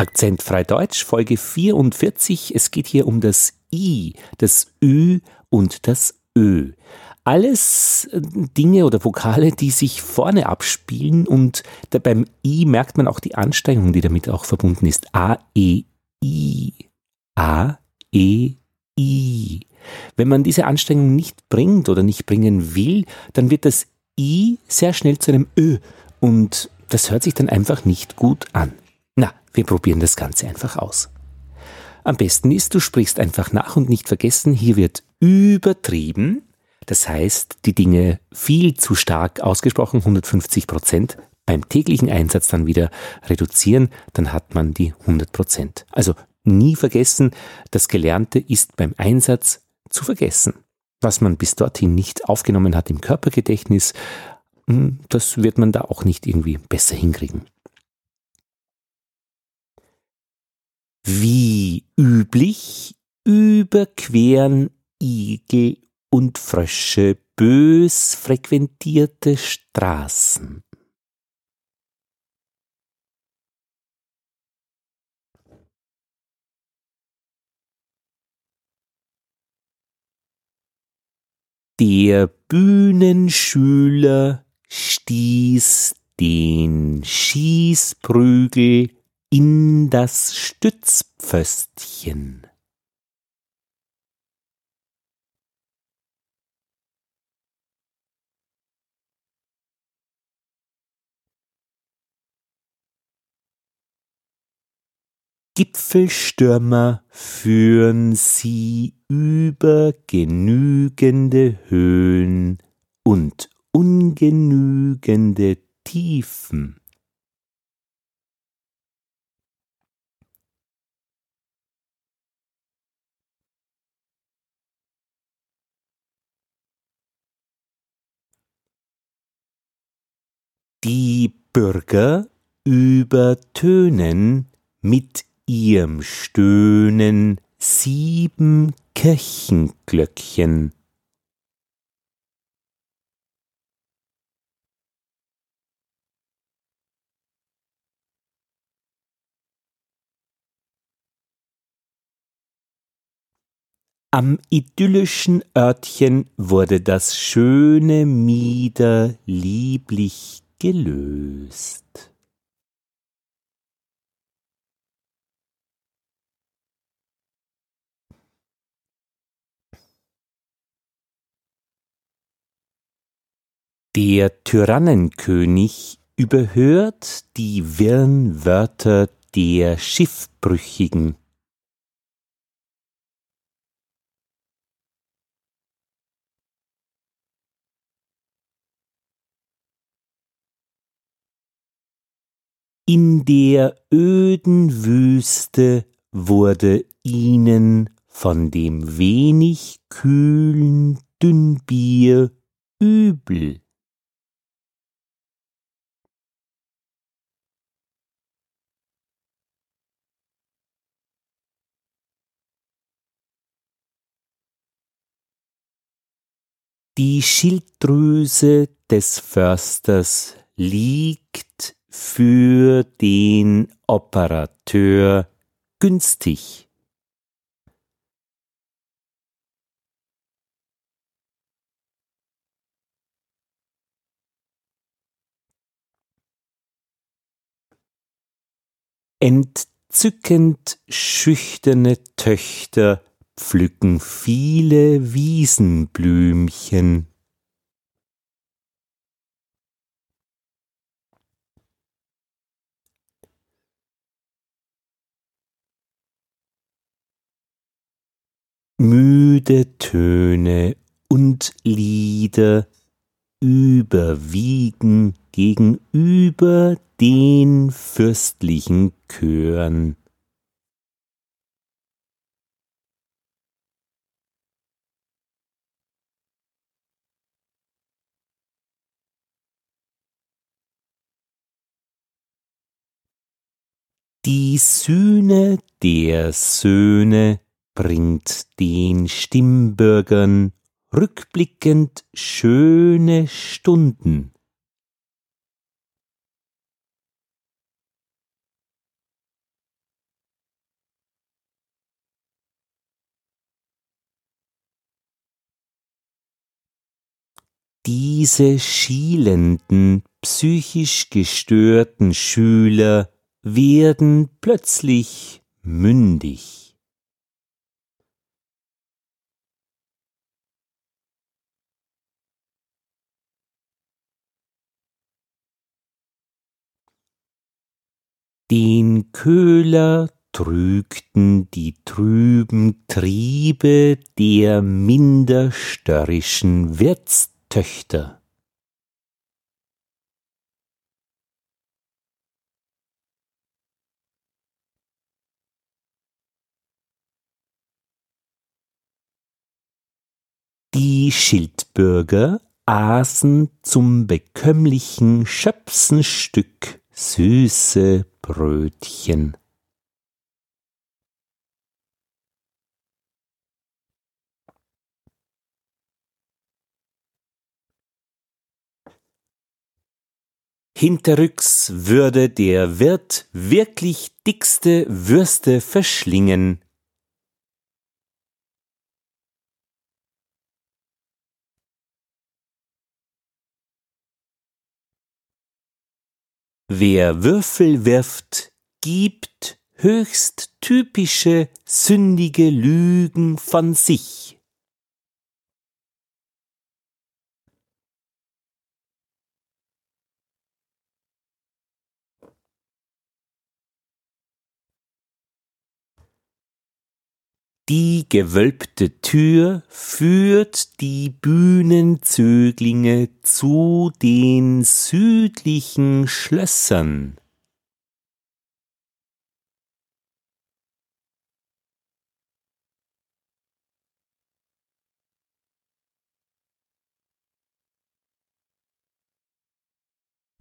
Akzentfrei Deutsch, Folge 44. Es geht hier um das I, das Ü und das Ö. Alles äh, Dinge oder Vokale, die sich vorne abspielen und beim I merkt man auch die Anstrengung, die damit auch verbunden ist. A, E, I. A, E, I. Wenn man diese Anstrengung nicht bringt oder nicht bringen will, dann wird das I sehr schnell zu einem Ö und das hört sich dann einfach nicht gut an. Wir probieren das Ganze einfach aus. Am besten ist, du sprichst einfach nach und nicht vergessen, hier wird übertrieben. Das heißt, die Dinge viel zu stark ausgesprochen, 150 Prozent, beim täglichen Einsatz dann wieder reduzieren, dann hat man die 100 Prozent. Also nie vergessen, das Gelernte ist beim Einsatz zu vergessen. Was man bis dorthin nicht aufgenommen hat im Körpergedächtnis, hm, das wird man da auch nicht irgendwie besser hinkriegen. Wie üblich überqueren Igel und Frösche bös frequentierte Straßen. Der Bühnenschüler stieß den Schießprügel in das Stützpföstchen. Gipfelstürmer führen sie über genügende Höhen und ungenügende Tiefen. Die Bürger übertönen mit ihrem Stöhnen sieben Kirchenglöckchen. Am idyllischen Örtchen wurde das schöne Mieder lieblich gelöst. Der Tyrannenkönig überhört die wirren Wörter der Schiffbrüchigen. In der öden Wüste wurde ihnen von dem wenig kühlen Dünnbier übel. Die Schilddrüse des Försters liegt für den Operateur günstig. Entzückend schüchterne Töchter pflücken viele Wiesenblümchen. Müde Töne und Lieder überwiegen gegenüber den fürstlichen Chören. Die Sühne der Söhne bringt den Stimmbürgern rückblickend schöne Stunden. Diese schielenden, psychisch gestörten Schüler werden plötzlich mündig. Den Köhler trügten die trüben Triebe der minder störrischen Wirtstöchter. Die Schildbürger aßen zum bekömmlichen Schöpsenstück süße Brötchen. Hinterrücks würde der Wirt wirklich dickste Würste verschlingen. Wer Würfel wirft, gibt höchst typische sündige Lügen von sich. Die gewölbte Tür führt die Bühnenzöglinge zu den südlichen Schlössern.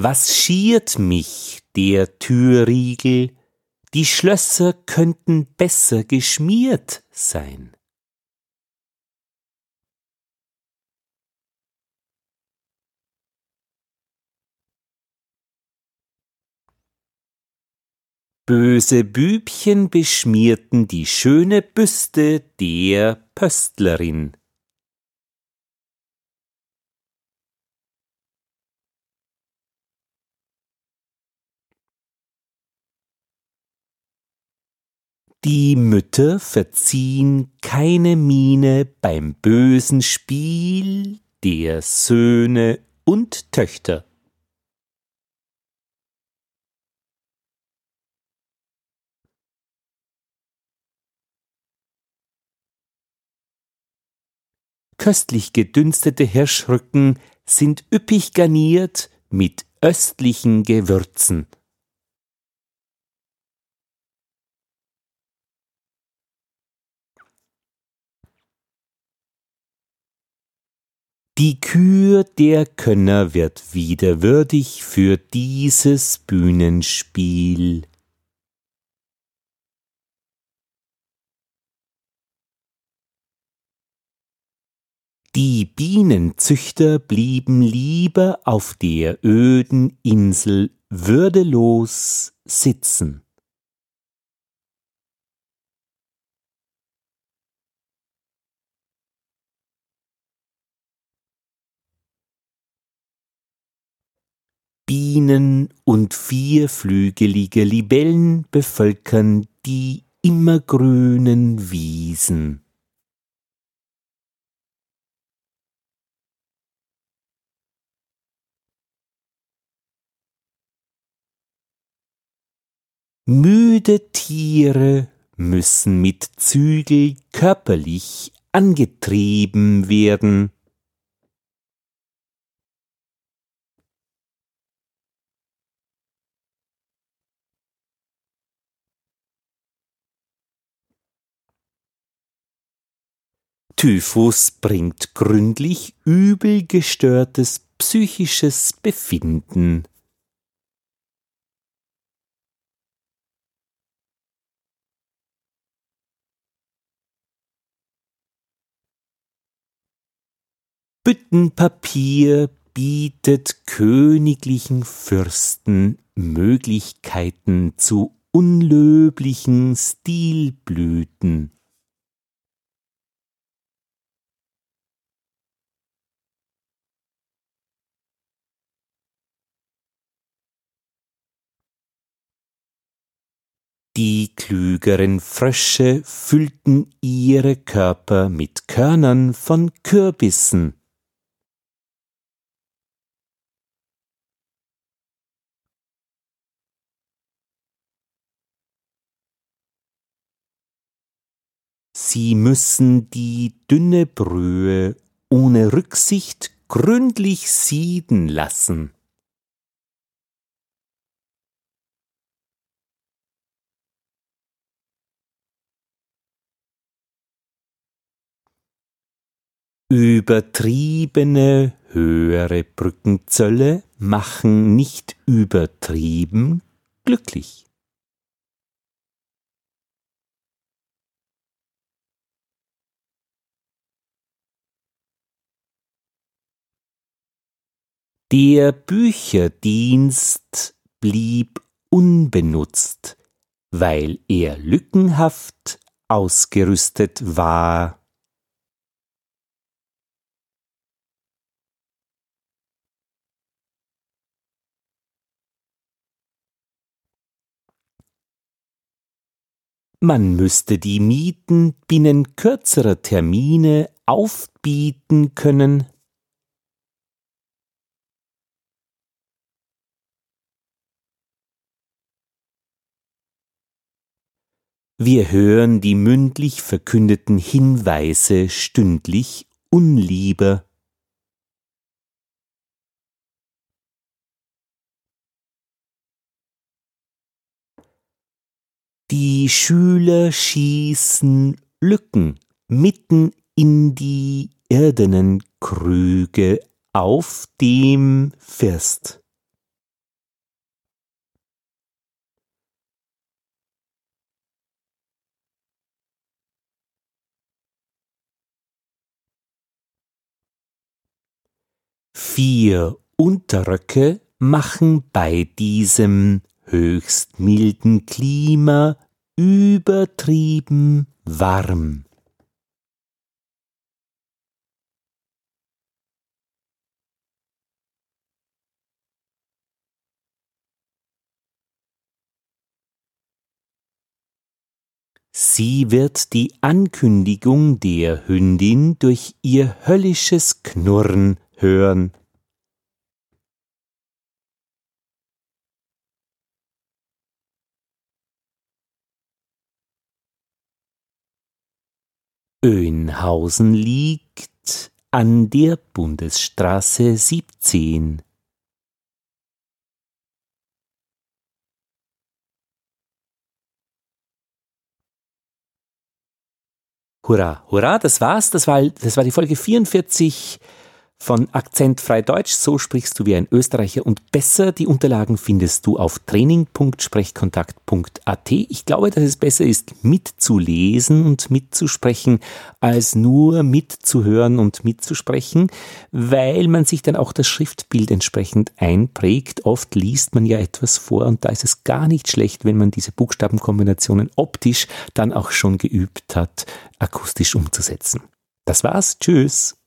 Was schiert mich der Türriegel, die Schlösser könnten besser geschmiert sein. Böse Bübchen beschmierten die schöne Büste der Pöstlerin. Die Mütter verziehen keine Miene beim bösen Spiel der Söhne und Töchter. Köstlich gedünstete Hirschrücken sind üppig garniert mit östlichen Gewürzen. Die Kür der Könner wird wieder würdig für dieses Bühnenspiel. Die Bienenzüchter blieben lieber auf der öden Insel würdelos sitzen. Bienen und vierflügelige Libellen bevölkern die immergrünen Wiesen. Müde Tiere müssen mit Zügel körperlich angetrieben werden. Typhus bringt gründlich übel gestörtes psychisches Befinden. Büttenpapier bietet königlichen Fürsten Möglichkeiten zu unlöblichen Stilblüten. Die klügeren Frösche füllten ihre Körper mit Körnern von Kürbissen. Sie müssen die dünne Brühe ohne Rücksicht gründlich sieden lassen. Übertriebene höhere Brückenzölle machen nicht übertrieben glücklich. Der Bücherdienst blieb unbenutzt, weil er lückenhaft ausgerüstet war. Man müsste die Mieten binnen kürzerer Termine aufbieten können, Wir hören die mündlich verkündeten Hinweise stündlich unlieber. Die Schüler schießen Lücken mitten in die irdenen Krüge auf dem First. Vier Unterröcke machen bei diesem höchst milden Klima übertrieben warm. Sie wird die Ankündigung der Hündin durch ihr höllisches Knurren hören. Öhnhausen liegt an der Bundesstraße 17. Hurra, hurra, das war's. Das war, das war die Folge 44 von Akzentfrei Deutsch, so sprichst du wie ein Österreicher und besser. Die Unterlagen findest du auf training.sprechkontakt.at. Ich glaube, dass es besser ist, mitzulesen und mitzusprechen, als nur mitzuhören und mitzusprechen, weil man sich dann auch das Schriftbild entsprechend einprägt. Oft liest man ja etwas vor und da ist es gar nicht schlecht, wenn man diese Buchstabenkombinationen optisch dann auch schon geübt hat, akustisch umzusetzen. Das war's. Tschüss.